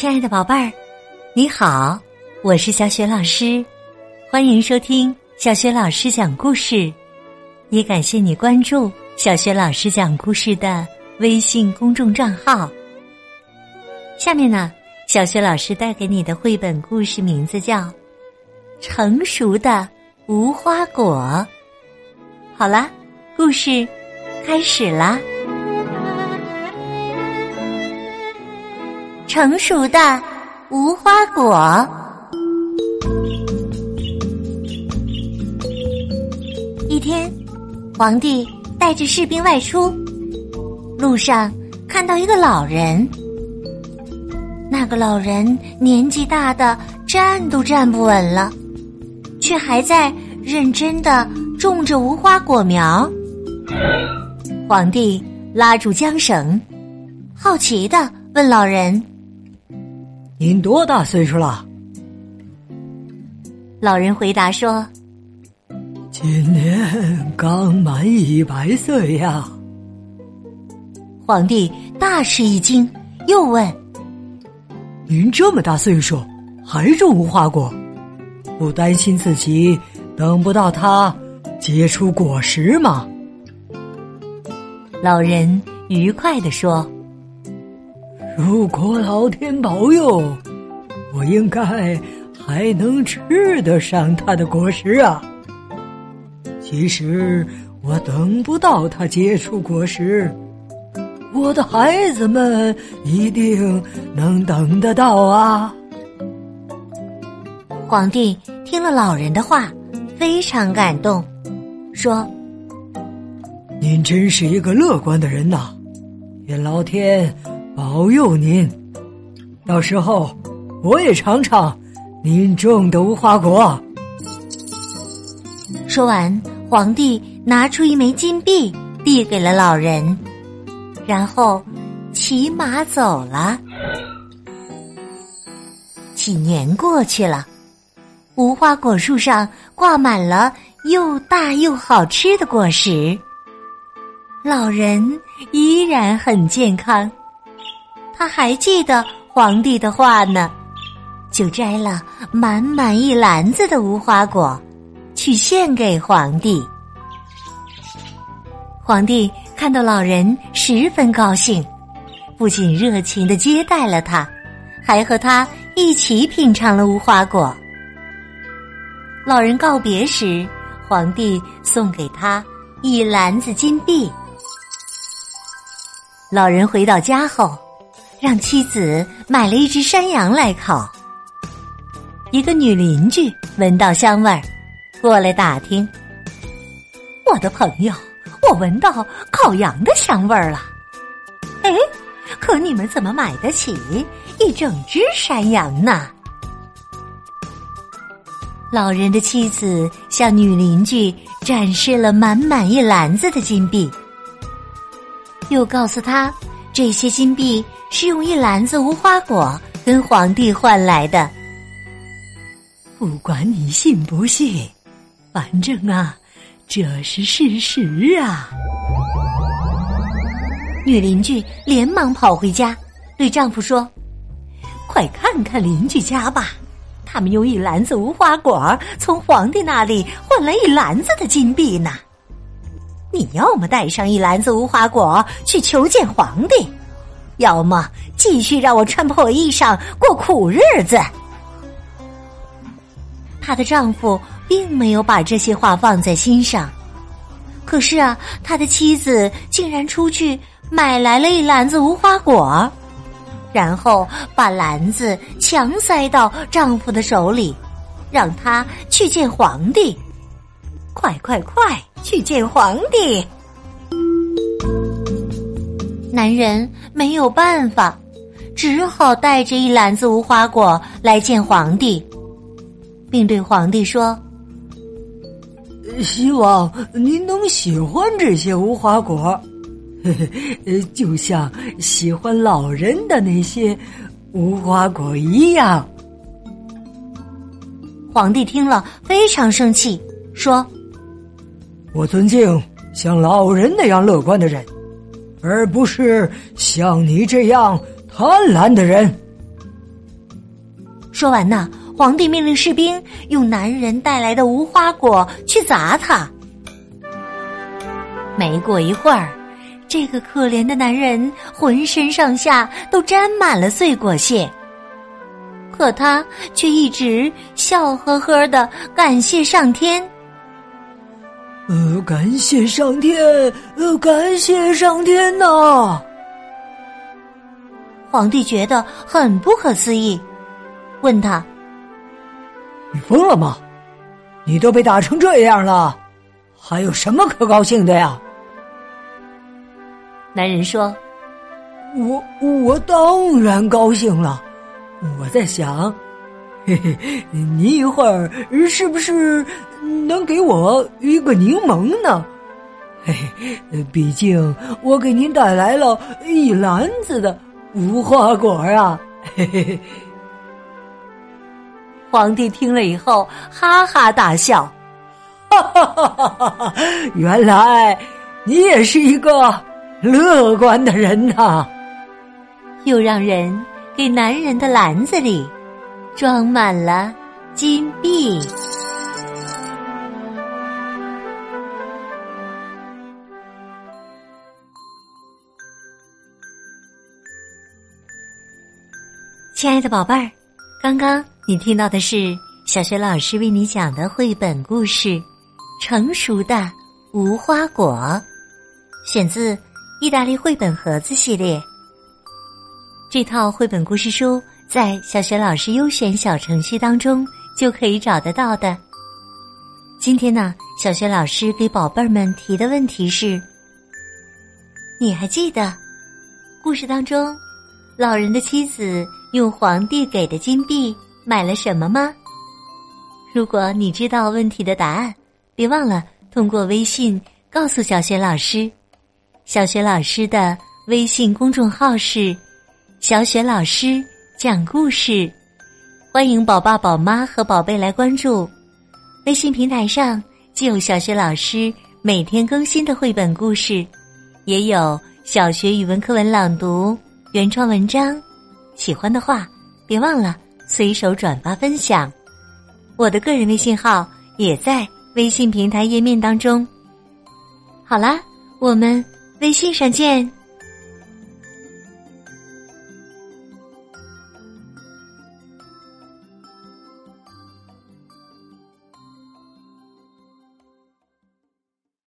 亲爱的宝贝儿，你好，我是小雪老师，欢迎收听小雪老师讲故事，也感谢你关注小雪老师讲故事的微信公众账号。下面呢，小雪老师带给你的绘本故事名字叫《成熟的无花果》。好啦，故事开始啦。成熟的无花果。一天，皇帝带着士兵外出，路上看到一个老人。那个老人年纪大的站都站不稳了，却还在认真的种着无花果苗。皇帝拉住缰绳，好奇的问老人。您多大岁数了？老人回答说：“今年刚满一百岁呀。”皇帝大吃一惊，又问：“您这么大岁数还种无花果，不担心自己等不到它结出果实吗？”老人愉快地说。如果老天保佑，我应该还能吃得上它的果实啊！其实我等不到它结出果实，我的孩子们一定能等得到啊！皇帝听了老人的话，非常感动，说：“您真是一个乐观的人呐！愿老天……”保佑您，到时候我也尝尝您种的无花果。说完，皇帝拿出一枚金币递给了老人，然后骑马走了。几年过去了，无花果树上挂满了又大又好吃的果实，老人依然很健康。他还记得皇帝的话呢，就摘了满满一篮子的无花果，去献给皇帝。皇帝看到老人十分高兴，不仅热情的接待了他，还和他一起品尝了无花果。老人告别时，皇帝送给他一篮子金币。老人回到家后。让妻子买了一只山羊来烤。一个女邻居闻到香味儿，过来打听：“我的朋友，我闻到烤羊的香味儿了。哎，可你们怎么买得起一整只山羊呢？”老人的妻子向女邻居展示了满满一篮子的金币，又告诉她这些金币。是用一篮子无花果跟皇帝换来的。不管你信不信，反正啊，这是事实啊。女邻居连忙跑回家，对丈夫说：“快看看邻居家吧，他们用一篮子无花果从皇帝那里换来一篮子的金币呢。你要么带上一篮子无花果去求见皇帝。”要么继续让我穿破衣裳过苦日子。她的丈夫并没有把这些话放在心上，可是啊，他的妻子竟然出去买来了一篮子无花果，然后把篮子强塞到丈夫的手里，让他去见皇帝。快快快，去见皇帝！男人没有办法，只好带着一篮子无花果来见皇帝，并对皇帝说：“希望您能喜欢这些无花果，就像喜欢老人的那些无花果一样。”皇帝听了非常生气，说：“我尊敬像老人那样乐观的人。”而不是像你这样贪婪的人。说完呢，皇帝命令士兵用男人带来的无花果去砸他。没过一会儿，这个可怜的男人浑身上下都沾满了碎果屑，可他却一直笑呵呵的感谢上天。呃，感谢上天，呃，感谢上天呐！皇帝觉得很不可思议，问他：“你疯了吗？你都被打成这样了，还有什么可高兴的呀？”男人说：“我我当然高兴了。我在想，嘿嘿，你一会儿是不是能给我一个柠檬呢？嘿嘿，毕竟我给您带来了一篮子的无花果啊！”嘿嘿嘿。皇帝听了以后哈哈大笑，哈哈哈哈哈！原来你也是一个。乐观的人呐，又让人给男人的篮子里装满了金币。亲爱的宝贝儿，刚刚你听到的是小学老师为你讲的绘本故事《成熟的无花果》，选自。意大利绘本盒子系列，这套绘本故事书在小学老师优选小程序当中就可以找得到的。今天呢，小学老师给宝贝儿们提的问题是：你还记得故事当中老人的妻子用皇帝给的金币买了什么吗？如果你知道问题的答案，别忘了通过微信告诉小学老师。小学老师的微信公众号是“小雪老师讲故事”，欢迎宝爸宝妈和宝贝来关注。微信平台上既有小学老师每天更新的绘本故事，也有小学语文课文朗读、原创文章。喜欢的话，别忘了随手转发分享。我的个人微信号也在微信平台页面当中。好啦，我们。微信上见。